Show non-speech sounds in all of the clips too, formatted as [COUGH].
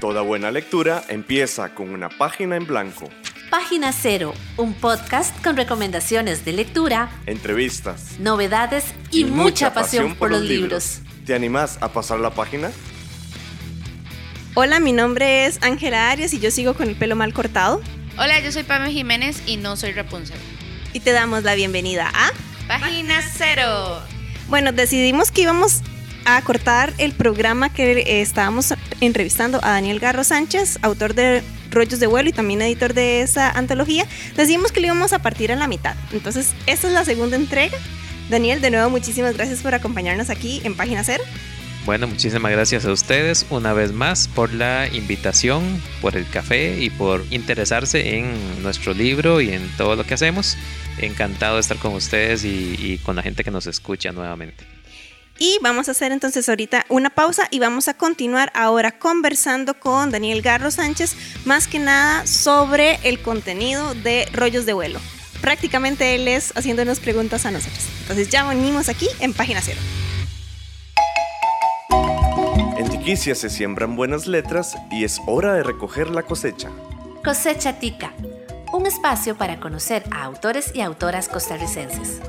Toda buena lectura empieza con una página en blanco. Página Cero, un podcast con recomendaciones de lectura, entrevistas, novedades y, mucha, pasión, por los libros. ¿Te animás a pasar la página? Hola, mi nombre es Ángela Arias y yo sigo con el pelo mal cortado. Hola, yo soy Pamela Jiménez y no soy Rapunzel. Y te damos la bienvenida a Página Cero. Bueno, decidimos que íbamos a cortar el programa que eh, estábamos entrevistando a Daniel Garro Sánchez, autor de Rollos de Vuelo y también editor de esa antología. Decidimos que lo íbamos a partir a la mitad. Entonces, esta es la segunda entrega. Daniel, de nuevo, muchísimas gracias por acompañarnos aquí en Página Cero. Bueno, muchísimas gracias a ustedes una vez más por la invitación, por el café y por interesarse en nuestro libro y en todo lo que hacemos. Encantado de estar con ustedes y, y con la gente que nos escucha nuevamente. Y vamos a hacer entonces ahorita una pausa y vamos a continuar ahora conversando con Daniel Garro Sánchez, más que nada sobre el contenido de Rollos de Vuelo. Prácticamente él es haciéndonos preguntas a nosotros. Entonces ya venimos aquí en Página Cero. En Tiquicia se siembran buenas letras y es hora de recoger la cosecha. Cosecha Tica, un espacio para conocer a autores y autoras costarricenses.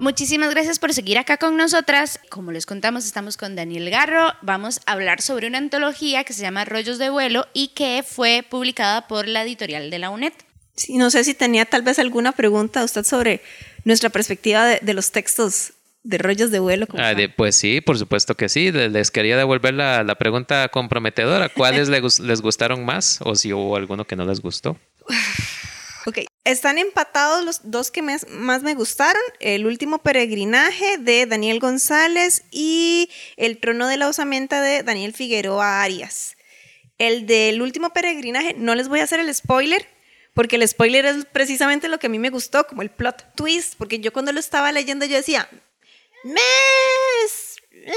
Muchísimas gracias por seguir acá con nosotras. Como les contamos, estamos con Daniel Garro. Vamos a hablar sobre una antología que se llama Rollos de Vuelo y que fue publicada por la editorial de la UNED. Sí, no sé si tenía tal vez alguna pregunta usted sobre nuestra perspectiva de, de los textos de rollos de vuelo. Ah, de, pues sí, por supuesto que sí. Les quería devolver la, la pregunta comprometedora. ¿Cuáles [LAUGHS] les, les gustaron más o si hubo alguno que no les gustó? [LAUGHS] Están empatados los dos que más me gustaron. El último peregrinaje de Daniel González y El trono de la osamenta de Daniel Figueroa Arias. El del último peregrinaje, no les voy a hacer el spoiler, porque el spoiler es precisamente lo que a mí me gustó, como el plot twist, porque yo cuando lo estaba leyendo yo decía, mes, eh,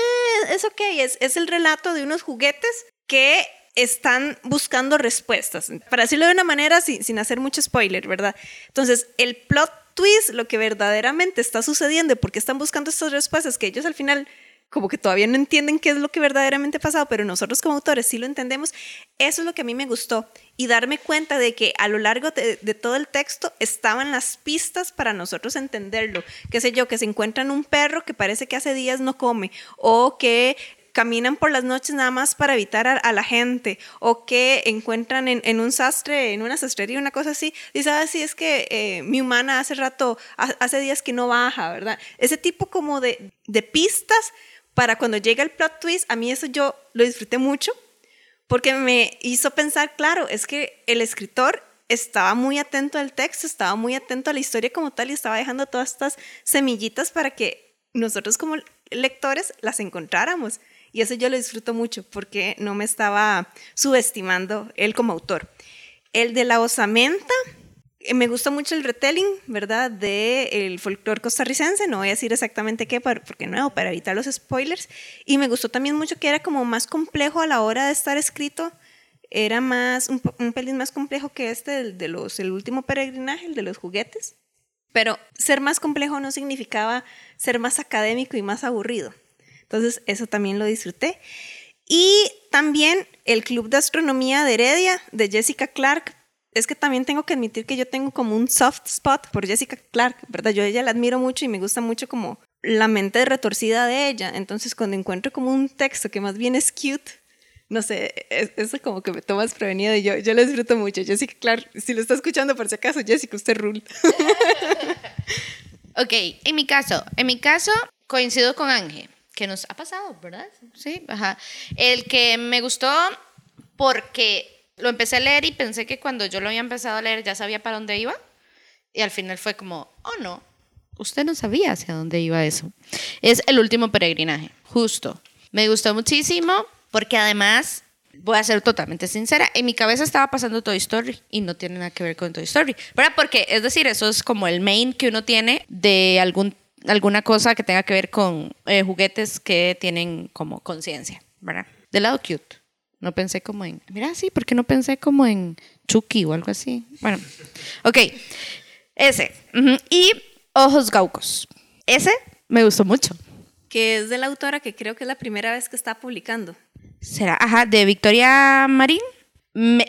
es ok, es el relato de unos juguetes que están buscando respuestas, para decirlo de una manera sin, hacer mucho spoiler, ¿verdad? Entonces, el plot twist, lo que verdaderamente está sucediendo, porque están buscando estas respuestas que ellos al final como que todavía no entienden qué es lo que verdaderamente ha pasado, pero nosotros como autores sí lo entendemos, eso es lo que a mí me gustó. Y darme cuenta de que a lo largo de, de, todo el texto estaban las pistas para nosotros entenderlo, qué sé yo, que se encuentran un perro que parece que hace días no come o que caminan por las noches nada más para evitar a, a la gente o que encuentran en, en, un sastre, en una sastrería, una cosa así, dice, ah, sí, es que eh, mi humana hace rato, hace días que no baja, ¿verdad? Ese tipo como de, de pistas para cuando llega el plot twist, a mí eso yo lo disfruté mucho porque me hizo pensar, claro, es que el escritor estaba muy atento al texto, estaba muy atento a la historia como tal y estaba dejando todas estas semillitas para que nosotros como lectores las encontráramos. Y eso yo lo disfruto mucho porque no me estaba subestimando él como autor. El de la osamenta, eh, me gusta mucho el retelling, ¿verdad? De el folclore costarricense, no voy a decir exactamente qué, porque no, para evitar los spoilers. Y me gustó también mucho que era como más complejo a la hora de estar escrito. Era más, un, un pelín más complejo que este, el de los, el último peregrinaje, el de los juguetes. Pero ser más complejo no significaba ser más académico y más aburrido. Entonces, eso también lo disfruté. Y también el Club de Astronomía de Heredia de Jessica Clark. Es que también tengo que admitir que yo tengo como un soft spot por Jessica Clark, ¿verdad? Yo a ella la admiro mucho y me gusta mucho como la mente retorcida de ella. Entonces, cuando encuentro como un texto que más bien es cute, no sé, eso como que me toma desprevenido y yo, yo lo disfruto mucho. Jessica Clark, si lo está escuchando por si acaso, Jessica, usted rule. [LAUGHS] ok, en mi caso, en mi caso coincido con Ángel que nos ha pasado, ¿verdad? Sí, ajá. El que me gustó porque lo empecé a leer y pensé que cuando yo lo había empezado a leer ya sabía para dónde iba. Y al final fue como, oh no, usted no sabía hacia dónde iba eso. Es el último peregrinaje, justo. Me gustó muchísimo porque además, voy a ser totalmente sincera, en mi cabeza estaba pasando Toy Story y no tiene nada que ver con Toy Story. ¿Verdad? Porque, es decir, eso es como el main que uno tiene de algún alguna cosa que tenga que ver con eh, juguetes que tienen como conciencia, ¿verdad? Del lado cute. No pensé como en, mira, sí, ¿por qué no pensé como en Chucky o algo así? Bueno, ok, ese. Y Ojos Gaucos. Ese me gustó mucho. Que es de la autora que creo que es la primera vez que está publicando. ¿Será? Ajá, de Victoria Marín.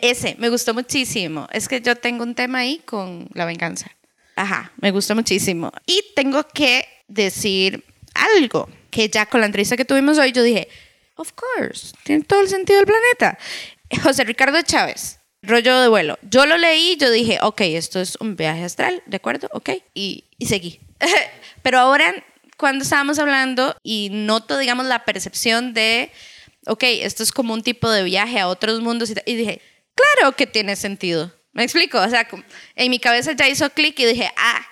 Ese, me gustó muchísimo. Es que yo tengo un tema ahí con la venganza. Ajá, me gustó muchísimo. Y tengo que decir algo que ya con la entrevista que tuvimos hoy yo dije, of course, tiene todo el sentido del planeta. [LAUGHS] José Ricardo Chávez, rollo de vuelo. Yo lo leí, yo dije, ok, esto es un viaje astral, ¿de acuerdo? Ok, y, y seguí. [LAUGHS] Pero ahora, cuando estábamos hablando y noto, digamos, la percepción de, ok, esto es como un tipo de viaje a otros mundos y, y dije, claro que tiene sentido. ¿Me explico? O sea, en mi cabeza ya hizo clic y dije, ah,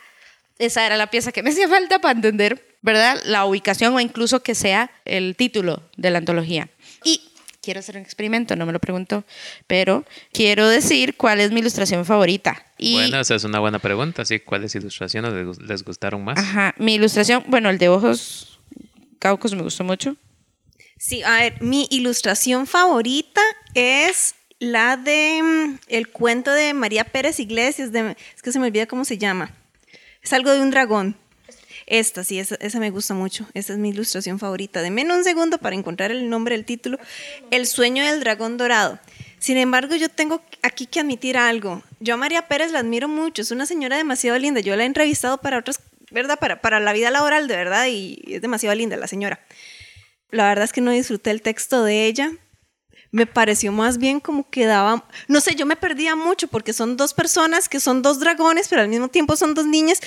esa era la pieza que me [LAUGHS] hacía falta para entender, ¿verdad? La ubicación o incluso que sea el título de la antología. Y quiero hacer un experimento, no me lo preguntó, pero quiero decir cuál es mi ilustración favorita. Y, Bueno, esa es una buena pregunta, sí. ¿Cuáles ilustraciones les gustaron más? Ajá, mi ilustración, bueno, el de ojos caucos me gustó mucho. Sí, a ver, mi ilustración favorita es la de mm, el cuento de María Pérez Iglesias, de, es que se me olvida cómo se llama. Es algo de un dragón. Esta, sí, esa, esa me gusta mucho. Esa es mi ilustración favorita. Deme un segundo para encontrar el nombre del título. El sueño del dragón dorado. Sin embargo, yo tengo aquí que admitir algo. Yo a María Pérez la admiro mucho. Es una señora demasiado linda. Yo la he entrevistado para otras, ¿verdad? Para, para la vida laboral, de verdad. Y es demasiado linda la señora. La verdad es que no disfruté el texto de ella. Me pareció más bien como que daba, no sé, yo me perdía mucho porque son dos personas que son dos dragones, pero al mismo tiempo son dos niñas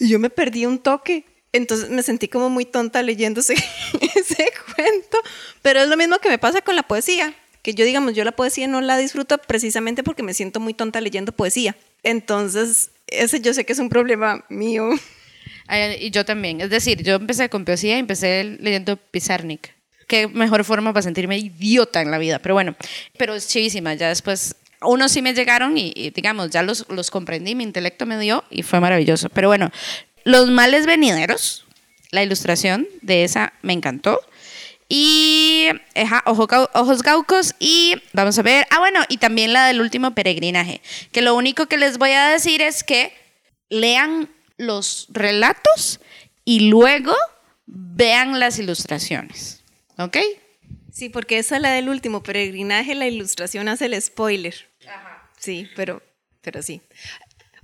y yo me perdí un toque. Entonces me sentí como muy tonta leyendo ese, [LAUGHS] ese cuento, pero es lo mismo que me pasa con la poesía, que yo digamos, yo la poesía no la disfruto precisamente porque me siento muy tonta leyendo poesía. Entonces, ese yo sé que es un problema mío. Y yo también. Es decir, yo empecé con poesía y empecé leyendo Pizarnik. Qué mejor forma para sentirme idiota en la vida. Pero bueno, pero es chivísima. Ya después, unos sí me llegaron y, y, digamos, ya los, los comprendí, mi intelecto me dio y fue maravilloso. Pero bueno, Los males venideros, la ilustración de esa me encantó. Y ajá, ojo ojos gaucos y vamos a ver, ah bueno, y también la del último peregrinaje, que lo único que les voy a decir es que lean los relatos y luego vean las ilustraciones, ¿ok? Sí, porque esa es la del último peregrinaje, la ilustración hace el spoiler. Sí, pero, pero sí.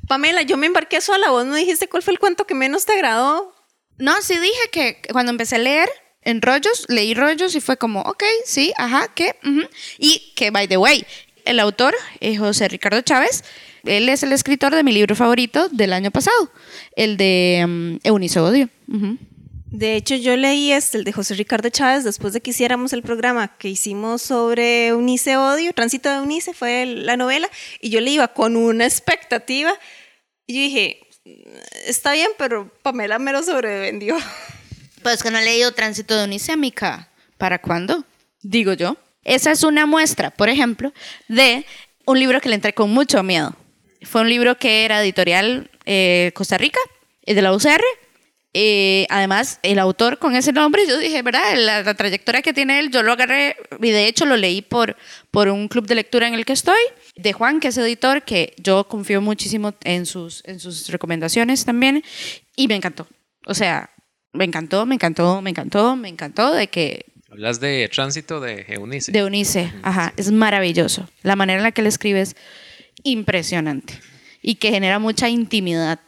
Pamela, yo me embarqué sola, vos no dijiste cuál fue el cuento que menos te agradó. No, sí dije que cuando empecé a leer en rollos, leí rollos y fue como, ok, sí, ajá, ¿qué? Ujú. Y que, by the way, el autor, eh, José Ricardo Chávez, él es el escritor de mi libro favorito del año pasado, el de um, Eunice Odio. Ujú. De hecho, yo leí este, el de José Ricardo Chávez, después de que hiciéramos el programa que hicimos sobre Eunice Odio, Tránsito de Eunice, fue la novela, y yo le iba con una expectativa, y yo dije, está bien, pero Pamela me lo sobrevendió. [LAUGHS] Pues que no he leído Tránsito de Eunice, amiga. ¿Para cuándo? Digo yo. Esa es una muestra, por ejemplo, de un libro que le entré con mucho miedo. Fue un libro que era editorial eh, Costa Rica, de la UCR. Eh, además, el autor con ese nombre, yo dije, ¿verdad? La, la trayectoria que tiene él, yo lo agarré y de hecho lo leí por, por un club de lectura en el que estoy, de Juan, que es editor, que yo confío muchísimo en sus, en sus recomendaciones también, y me encantó. O sea, me encantó, me encantó, me encantó, me encantó de que Hablas de tránsito de Eunice. de Eunice, ajá, es maravilloso. La manera en la que él escribe es impresionante y que genera mucha intimidad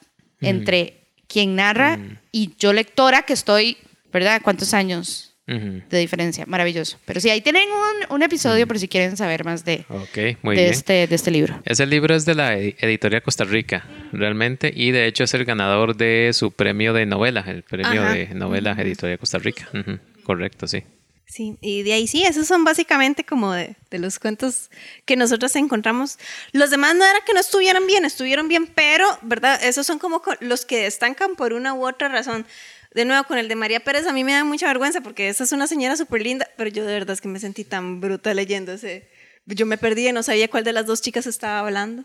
entre quien narra y yo lectora que estoy, ¿verdad? ¿Cuántos años de diferencia? Maravilloso. Pero sí, ahí tienen un, un episodio por si quieren saber más de, Ok, muy de, bien. este, de este libro. Ese libro es de la edi- editorial Costa Rica, realmente, y de hecho es el ganador de su premio de novela, el premio Ajá. de novela editorial Costa Rica. Correcto, sí. Sí, y de ahí sí, esos son básicamente como de, de los cuentos que nosotros encontramos. Los demás no era que no estuvieran bien, estuvieron bien, pero, ¿verdad? Esos son como co- los que destacan por una u otra razón. De nuevo, con el de María Pérez a mí me da mucha vergüenza porque esa es una señora súper linda, pero yo de verdad es que me sentí tan bruta leyendo ese. Yo me perdí y no sabía cuál de las dos chicas estaba hablando.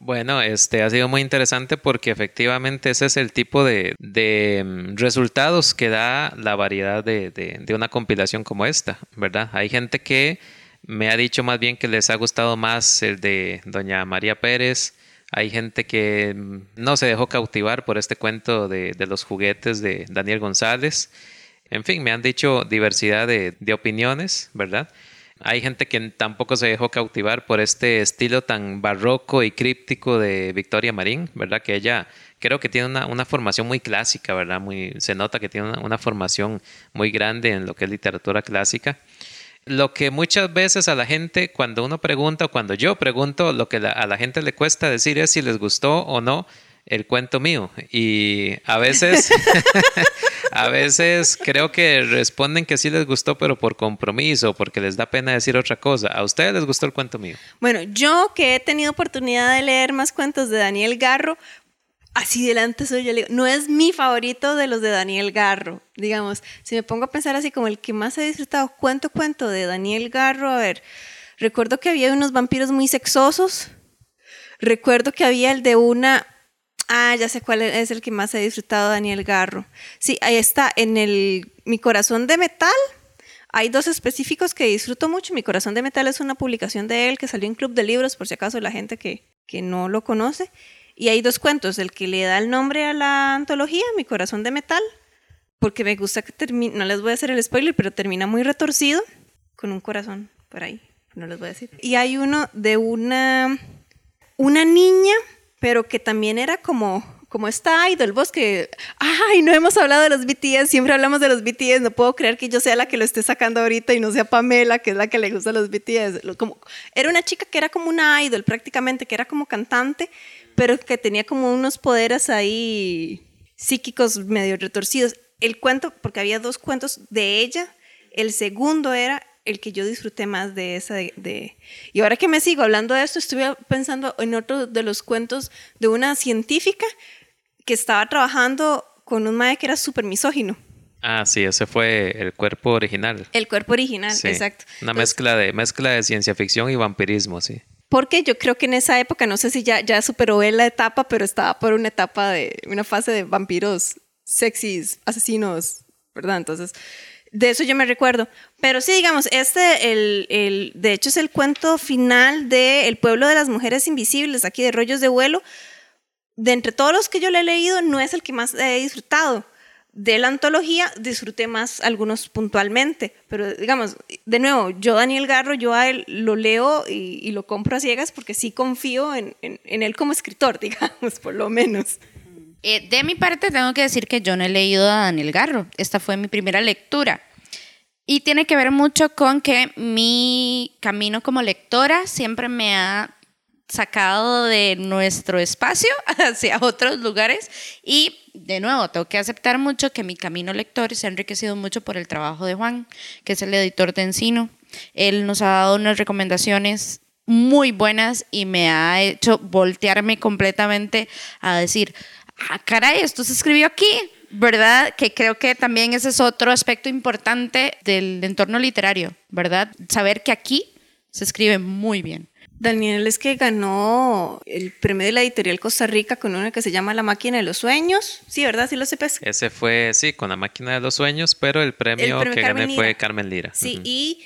Bueno, este ha sido muy interesante porque efectivamente ese es el tipo de, mm, resultados que da la variedad de, una compilación como esta, ¿verdad? Hay gente que me ha dicho más bien que les ha gustado más el de Doña María Pérez. Hay gente que mm, no se dejó cautivar por este cuento de, de los juguetes de Daniel González. En fin, me han dicho diversidad de, de opiniones, ¿verdad? Hay gente que tampoco se dejó cautivar por este estilo tan barroco y críptico de Victoria Marín, ¿verdad? Que ella creo que tiene una, una formación muy clásica, ¿verdad? Muy, se nota que tiene una, una, formación muy grande en lo que es literatura clásica. Lo que muchas veces a la gente, cuando uno pregunta o cuando yo pregunto, lo que a la gente le cuesta decir es si les gustó o no el cuento mío. Y a veces, [LAUGHS] a veces creo que responden que sí les gustó, pero por compromiso, porque les da pena decir otra cosa. ¿A ustedes les gustó el cuento mío? Bueno, yo que he tenido oportunidad de leer más cuentos de Daniel Garro, así delante soy yo, no es mi favorito de los de Daniel Garro, digamos. Si me pongo a pensar así como el que más he disfrutado, cuento, cuento de Daniel Garro, a ver, recuerdo que había unos vampiros muy sexosos. Recuerdo que había el de una Ah, ya sé cuál es el que más he disfrutado, Daniel Garro. Sí, ahí está, en el Mi Corazón de Metal. Hay dos específicos que disfruto mucho. Mi Corazón de Metal es una publicación de él que salió en Club de Libros, por si acaso la gente que, que no lo conoce. Y hay dos cuentos, el que le da el nombre a la antología, Mi Corazón de Metal, porque me gusta que termine, no les voy a hacer el spoiler, pero termina muy retorcido, con un corazón por ahí, no les voy a decir. Y hay uno de una, una niña pero que también era como, como esta idol, vos que, ay, no hemos hablado de los BTS, siempre hablamos de los BTS, no puedo creer que yo sea la que lo esté sacando ahorita y no sea Pamela, que es la que le gusta los BTS. Como, era una chica que era como una idol prácticamente, que era como cantante, pero que tenía como unos poderes ahí psíquicos medio retorcidos. El cuento, porque había dos cuentos de ella, el segundo era el que yo disfruté más de esa de, Y ahora que me sigo hablando de esto, estuve pensando en otro de los cuentos de una científica que estaba trabajando con un mae que era súper misógino. Ah, sí, ese fue el cuerpo original. El cuerpo original, sí. exacto. Una Entonces, mezcla, de, mezcla de ciencia ficción y vampirismo, sí. Porque yo creo que en esa época, no sé si ya, ya superó la etapa, pero estaba por una etapa de una fase de vampiros sexys, asesinos, ¿verdad? Entonces, de eso yo me recuerdo. Pero sí, digamos, este, el, el, de hecho, es el cuento final de El pueblo de las mujeres invisibles, aquí de Rollos de Vuelo. De entre todos los que yo le he leído, no es el que más he disfrutado. De la antología disfruté más algunos puntualmente, pero digamos, de nuevo, yo Daniel Garro, yo a él lo leo y, lo compro a ciegas porque sí confío en, en él como escritor, [LAUGHS] digamos, por lo menos. Eh, de mi parte, tengo que decir que yo no he leído a Daniel Garro. Esta fue mi primera lectura. Y tiene que ver mucho con que mi camino como lectora siempre me ha sacado de nuestro espacio [LAUGHS] hacia otros lugares y de nuevo tengo que aceptar mucho que mi camino lector se ha enriquecido mucho por el trabajo de Juan, que es el editor de Encino. Él nos ha dado unas recomendaciones muy buenas y me ha hecho voltearme completamente a decir, ah, caray, esto se escribió aquí, ¿verdad? Que creo que también ese es otro aspecto importante del entorno literario, ¿verdad? Saber que aquí se escribe muy bien. Daniel es que ganó el premio de la editorial Costa Rica con una que se llama La máquina de los sueños. Sí, ¿verdad? Sí lo sepas. Ese fue, sí, con La máquina de los sueños, pero el premio, el premio que Carmen gané Lira. fue Carmen Lira. Sí, uh -huh. y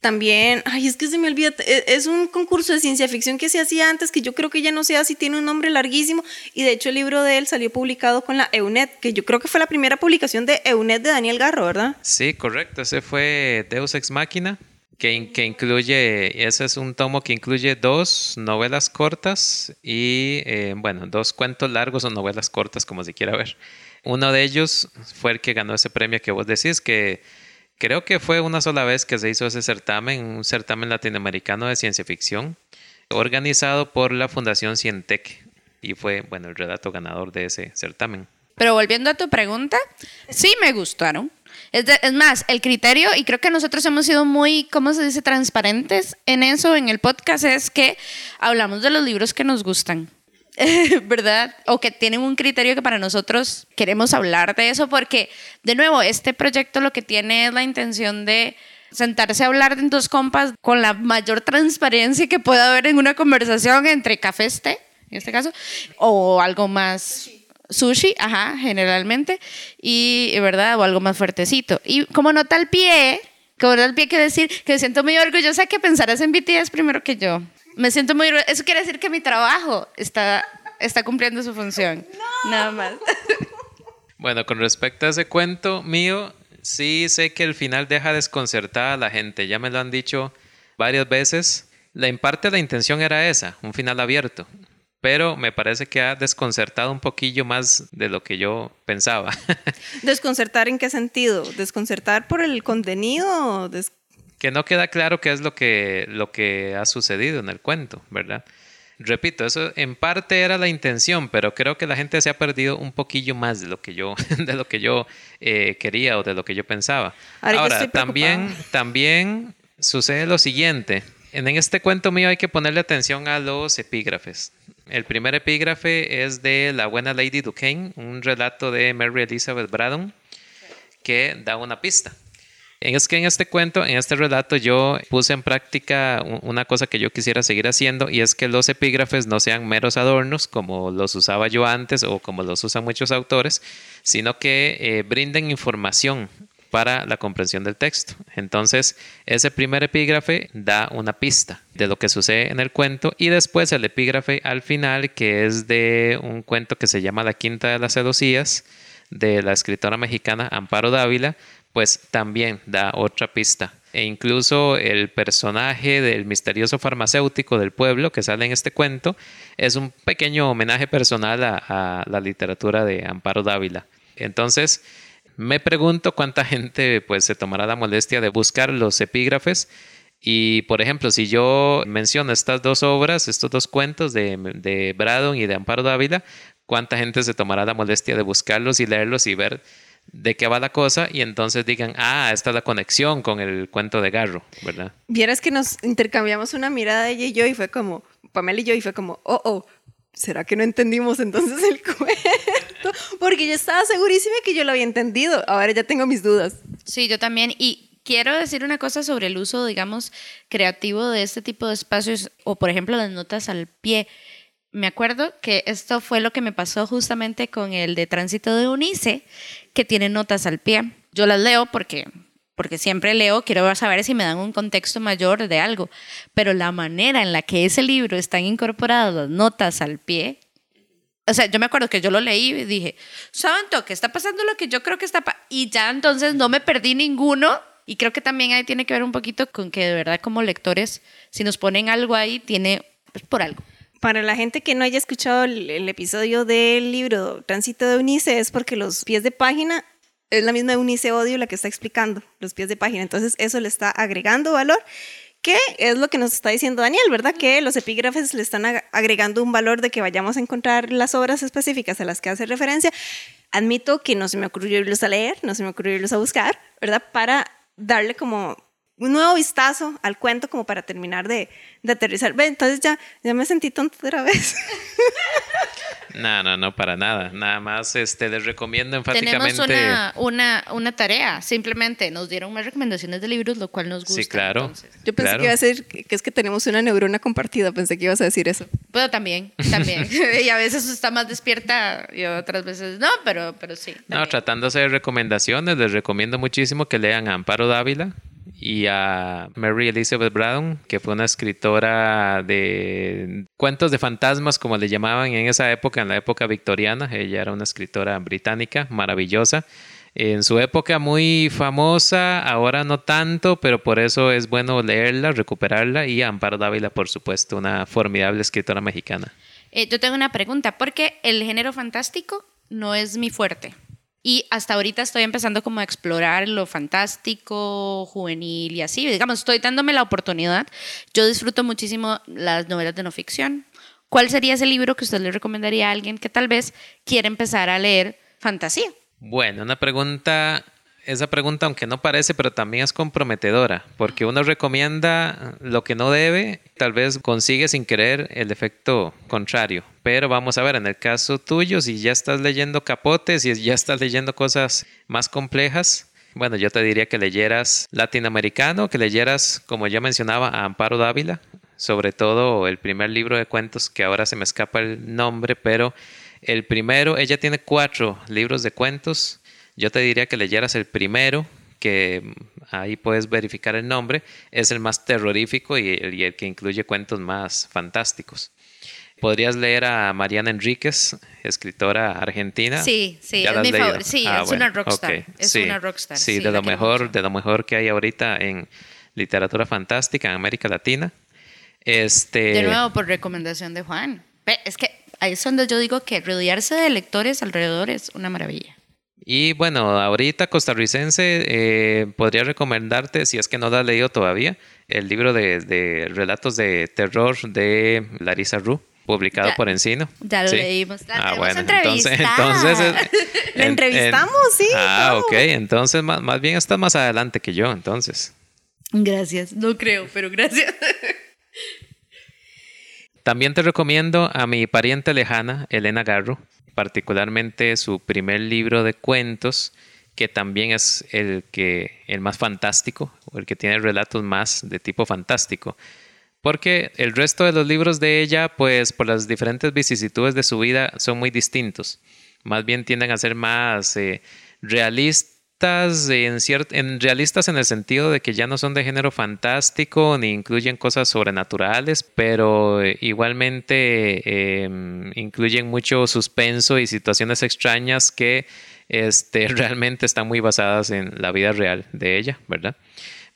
también, ay, es que se me olvida, e, es un concurso de ciencia ficción que se hacía antes, que yo creo que ya no sé si tiene un nombre larguísimo, y de hecho el libro de él salió publicado con la EUNET, que yo creo que fue la primera publicación de EUNET de Daniel Garro, ¿verdad? Sí, correcto, ese fue Deus Ex Machina, que, que incluye, ese es un tomo que incluye dos novelas cortas y, eh, bueno, dos cuentos largos o novelas cortas, como se quiera ver. Uno de ellos fue el que ganó ese premio que vos decís, que Creo que fue una sola vez que se hizo ese certamen, un certamen latinoamericano de ciencia ficción. organizado por la Fundación Cientec y fue, bueno, el relato ganador de ese certamen. Pero volviendo a tu pregunta, sí me gustaron. Es, es más, el criterio, y creo que nosotros hemos sido muy, ¿cómo se dice?, transparentes en eso, en el podcast, es que hablamos de los libros que nos gustan. [LAUGHS] ¿Verdad? O que tienen un criterio que para nosotros queremos hablar de eso, porque, de nuevo, este proyecto lo que tiene es la intención de sentarse a hablar en dos compas con la mayor transparencia que pueda haber en una conversación entre café té, en este caso, o algo más sushi, ajá, generalmente, y verdad, o algo más fuertecito. Y como nota al pie, como nota al pie quiere decir que me siento muy orgullosa que pensaras en BTS primero que yo. Me siento muy eso quiere decir que mi trabajo está está cumpliendo su función. Nada más. [LAUGHS] Bueno, con respecto a ese cuento mío, sí sé que el final deja desconcertada a la gente. Ya me lo han dicho varias veces. La, en parte la intención era esa, un final abierto. Pero me parece que ha desconcertado un poquillo más de lo que yo pensaba. [LAUGHS] ¿Desconcertar en qué sentido? ¿Desconcertar por el contenido? Des- que no queda claro qué es lo que, lo que ha sucedido en el cuento, ¿verdad? Repito, eso en parte era la intención, pero creo que la gente se ha perdido un poquillo más de lo que yo, [LAUGHS] de lo que yo eh, quería o de lo que yo pensaba. Ahora también, también sucede lo siguiente. En en este cuento mío hay que ponerle atención a los epígrafes. El primer epígrafe es de La buena Lady Duquesne, un relato de Mary Elizabeth Braddon que da una pista. Es que en este cuento, en este relato, yo puse en práctica una cosa que yo quisiera seguir haciendo y es que los epígrafes no sean meros adornos como los usaba yo antes o como los usan muchos autores, sino que eh, brinden información para la comprensión del texto. Entonces, ese primer epígrafe da una pista de lo que sucede en el cuento y después el epígrafe al final, que es de un cuento que se llama La Quinta de las Celosías, de la escritora mexicana Amparo Dávila, pues también da otra pista. E incluso el personaje del misterioso farmacéutico del pueblo que sale en este cuento es un pequeño homenaje personal a, la literatura de Amparo Dávila. Entonces, me pregunto cuánta gente pues se tomará la molestia de buscar los epígrafes y, por ejemplo, si yo menciono estas dos obras, estos dos cuentos de, de Braddon y de Amparo Dávila, cuánta gente se tomará la molestia de buscarlos y leerlos y ver de qué va la cosa y entonces digan, ah, esta es la conexión con el cuento de Garro, ¿verdad? Vieras que nos intercambiamos una mirada ella y yo y fue como, Pamela y yo y fue como, oh, oh, ¿será que no entendimos entonces el [LAUGHS] cuento? Porque yo estaba segurísima que yo lo había entendido. Ahora ya tengo mis dudas. Sí, yo también. Y quiero decir una cosa sobre el uso, digamos, creativo de este tipo de espacios o, por ejemplo, las notas al pie. Me acuerdo que esto fue lo que me pasó justamente con el de tránsito de Unice, que tiene notas al pie. Yo las leo porque, porque siempre leo, quiero saber si me dan un contexto mayor de algo, pero la manera en la que ese libro están incorporadas las notas al pie, o sea, yo me acuerdo que yo lo leí y dije, ¿saben qué está pasando lo que yo creo que está pa-?" Y ya entonces no me perdí ninguno. Y creo que también ahí tiene que ver un poquito con que de verdad como lectores, si nos ponen algo ahí, tiene pues, por algo. Para la gente que no haya escuchado el, episodio del libro Tránsito de Unice es porque los pies de página es la misma Unice Odio la que está explicando los pies de página. Entonces eso le está agregando valor, que es lo que nos está diciendo Daniel, ¿verdad? Que los epígrafes le están ag- agregando un valor de que vayamos a encontrar las obras específicas a las que hace referencia. Admito que no se me ocurrió irlos a leer, no se me ocurrió irlos a buscar, ¿verdad? Para darle como un nuevo vistazo al cuento como para terminar de, de aterrizar. Ve, entonces ya, ya me sentí tonta otra vez. [LAUGHS] No, no, no, para nada. Nada más este, les recomiendo enfáticamente. Tenemos una, una, una tarea, simplemente nos dieron más recomendaciones de libros, lo cual nos gusta. Sí, claro. entonces. Yo pensé Claro. que iba a ser que que es que tenemos una neurona compartida, pensé que ibas a decir eso. Pero también, también. [LAUGHS] [LAUGHS] y a veces está más despierta y otras veces no, pero, pero sí. No, tratándose de recomendaciones, les recomiendo muchísimo que lean a Amparo Dávila y a Mary Elizabeth Braddon, que fue una escritora de cuentos de fantasmas, como le llamaban en esa época, en la época victoriana. Ella era una escritora británica maravillosa. En su época muy famosa, ahora no tanto, pero por eso es bueno leerla, recuperarla. Y Amparo Dávila, por supuesto, una formidable escritora mexicana. Eh, yo tengo una pregunta, porque el género fantástico no es mi fuerte. Y hasta ahorita estoy empezando como a explorar lo fantástico, juvenil y así. Digamos, estoy dándome la oportunidad. Yo disfruto muchísimo las novelas de no ficción. ¿Cuál sería ese libro que usted le recomendaría a alguien que tal vez quiera empezar a leer fantasía? Bueno, una pregunta, esa pregunta aunque no parece, pero también es comprometedora, porque uno recomienda lo que no debe, tal vez consigue sin querer el efecto contrario. Pero vamos a ver, en el caso tuyo, si ya estás leyendo capotes y ya estás leyendo cosas más complejas, bueno, yo te diría que leyeras latinoamericano, que leyeras, como ya mencionaba, a Amparo Dávila, sobre todo el primer libro de cuentos, que ahora se me escapa el nombre, pero el primero, ella tiene cuatro libros de cuentos. Yo te diría que leyeras el primero, que ahí puedes verificar el nombre, es el más terrorífico y el, que incluye cuentos más fantásticos. Podrías leer a Mariana Enríquez, escritora argentina. Sí, sí, es mi favorita. Sí, ah, es una rockstar. Es una rockstar. Sí, de lo mejor, de lo mejor que hay ahorita en literatura fantástica en América Latina. Este... De nuevo, por recomendación de Juan. Es que ahí es donde yo digo que rodearse de lectores alrededor es una maravilla. Y bueno, ahorita costarricense, eh, podría recomendarte, si es que no lo has leído todavía, el libro de, relatos de terror de Larissa Ru, publicado por Encino. Ya lo leímos. ah, bueno, entonces, [LAUGHS] entonces lo [LAUGHS] entrevistamos, sí. Ah, ok, entonces más, más bien estás más adelante que yo, entonces. Gracias, no creo, pero gracias. También te recomiendo a mi pariente lejana, Elena Garro, particularmente su primer libro de cuentos, que también es el, que, el más fantástico, el que tiene relatos más de tipo fantástico. Porque el resto de los libros de ella, pues por las diferentes vicisitudes de su vida, son muy distintos. Más bien tienden a ser más eh, realistas en, en realistas en el sentido de que ya no son de género fantástico ni incluyen cosas sobrenaturales, pero eh, igualmente em, incluyen mucho suspenso y situaciones extrañas que este, [LAUGHS] realmente están muy basadas en la vida real de ella, ¿verdad?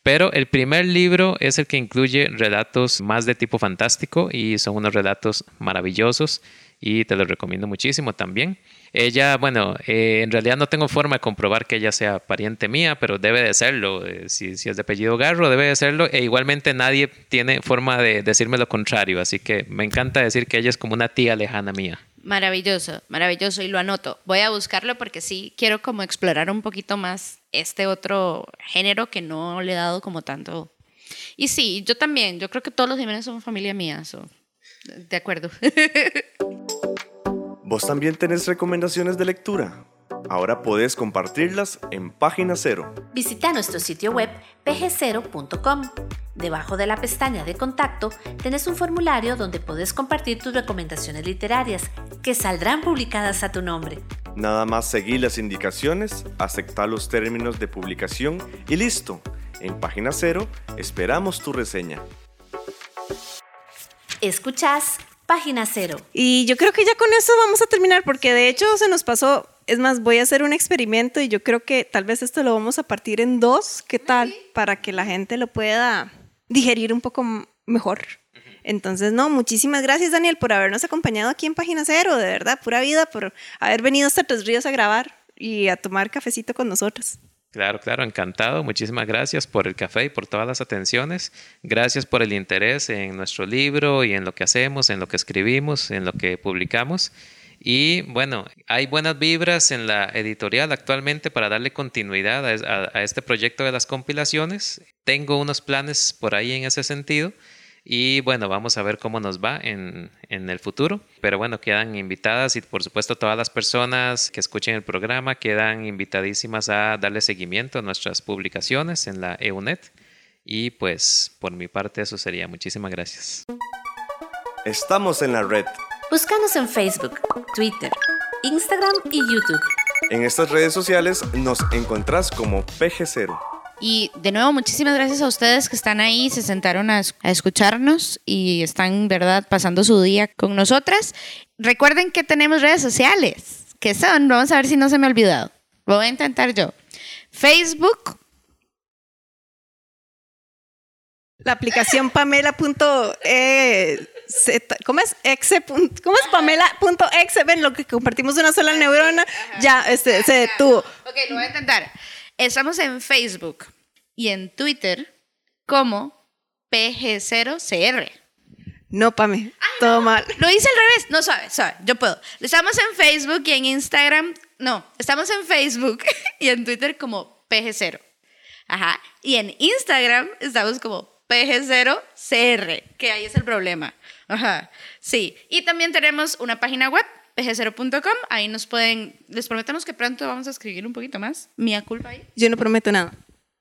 Pero el primer libro es el que incluye relatos más de tipo fantástico y son unos relatos maravillosos y te los recomiendo muchísimo también. Ella, bueno, eh, en realidad no tengo forma de comprobar que ella sea pariente mía, pero debe de serlo. Eh, si, es de apellido Garro, debe de serlo. E igualmente nadie tiene forma de decirme lo contrario. Así que me encanta decir que ella es como una tía lejana mía. Maravilloso, maravilloso. Y lo anoto. Voy a buscarlo porque sí quiero como explorar un poquito más este otro género que no le he dado como tanto. Y sí, yo también. Yo creo que todos los Jiménez son familia mía. De acuerdo. [LAUGHS] ¿Vos también tenés recomendaciones de lectura? Ahora podés compartirlas en Página Cero. Visita nuestro sitio web pgcero.com. Debajo de la pestaña de contacto tenés un formulario donde podés compartir tus recomendaciones literarias que saldrán publicadas a tu nombre. Nada más seguir las indicaciones, aceptar los términos de publicación y listo. En Página Cero esperamos tu reseña. Escuchás Página cero. Y yo creo que ya con eso vamos a terminar porque de hecho se nos pasó, es más, voy a hacer un experimento y yo creo que tal vez esto lo vamos a partir en dos, ¿qué tal? Para que la gente lo pueda digerir un poco mejor. Entonces, no, muchísimas gracias Daniel por habernos acompañado aquí en Página Cero, de verdad, pura vida, por haber venido hasta Tres Ríos a grabar y a tomar cafecito con nosotros. Claro, claro, encantado. Muchísimas gracias por el café y por todas las atenciones. Gracias por el interés en nuestro libro y en lo que hacemos, en lo que escribimos, en lo que publicamos. Y bueno, hay buenas vibras en la editorial actualmente para darle continuidad a, este proyecto de las compilaciones. Tengo unos planes por ahí en ese sentido y bueno, vamos a ver cómo nos va en, el futuro. Pero bueno, quedan invitadas y por supuesto todas las personas que escuchen el programa quedan invitadísimas a darle seguimiento a nuestras publicaciones en la EUNET. Y pues por mi parte eso sería. Muchísimas gracias. Estamos en la red. Búscanos en Facebook, Twitter, Instagram y YouTube. En estas redes sociales nos encontrás como PG0. Y de nuevo, muchísimas gracias a ustedes que están ahí, se sentaron a, escucharnos y están, ¿verdad?, pasando su día con nosotras. Recuerden que tenemos redes sociales, que son, vamos a ver si no se me ha olvidado. Lo voy a intentar yo. Facebook. La aplicación pamela.e Z, ¿cómo es? Exe. ¿Cómo es Pamela.exe? Ven, lo que compartimos una sola neurona, ya este, se detuvo. Ok, lo voy a intentar. Estamos en Facebook y en Twitter como PG0CR. No, Pame, todo mal. Lo hice al revés. No, sabe, sabe, yo puedo. Estamos en Facebook y en Instagram. No, estamos en Facebook [LAUGHS] y en Twitter como PG0. Ajá. Y en Instagram estamos como PG0CR, que ahí es el problema. Ajá. Sí. Y también tenemos una página web, pg0.com. Ahí nos pueden. Les prometemos que pronto vamos a escribir un poquito más. Mía culpa ahí. Yo no prometo nada.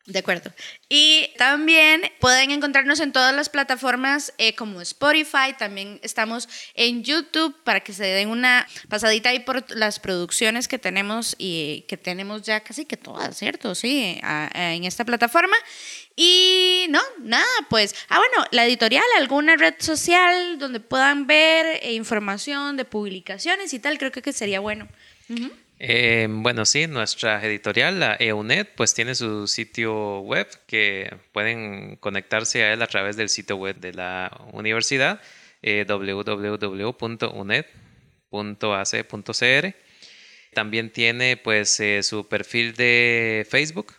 De acuerdo. Y también pueden encontrarnos en todas las plataformas eh, como Spotify, también estamos en YouTube para que se den una pasadita ahí por las producciones que tenemos y que tenemos ya casi que todas, ¿cierto? Sí, en esta plataforma. Y no, nada, pues, ah, bueno, la editorial, alguna red social donde puedan ver eh, información de publicaciones y tal, creo que, sería bueno. Eh, bueno, sí, nuestra editorial, la EUNET, pues tiene su sitio web que pueden conectarse a él a través del sitio web de la universidad, eh, www.uned.ac.cr. También tiene pues eh, su perfil de Facebook.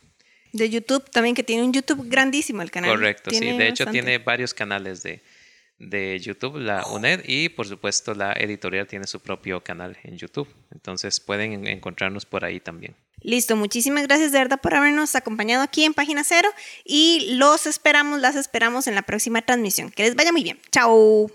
De YouTube también, que tiene un YouTube grandísimo el canal. Correcto, sí. De hecho, tiene varios canales de, de YouTube, la UNED, y por supuesto la editorial tiene su propio canal en YouTube. Entonces pueden encontrarnos por ahí también. Listo, muchísimas gracias de verdad por habernos acompañado aquí en Página Cero y los esperamos, las esperamos en la próxima transmisión. Que les vaya muy bien. Chao.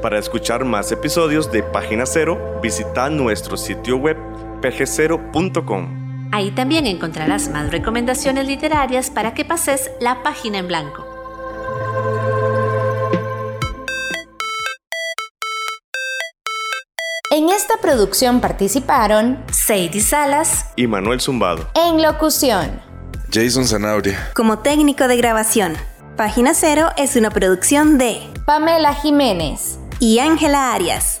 Para escuchar más episodios de Página Cero, visita nuestro sitio web pgcero.com. Ahí también encontrarás más recomendaciones literarias para que pases la página en blanco. En esta producción participaron Sadie Salas y Manuel Zumbado. En locución, Jason Zanauria. Como técnico de grabación, Página Cero es una producción de Pamela Jiménez y Ángela Arias.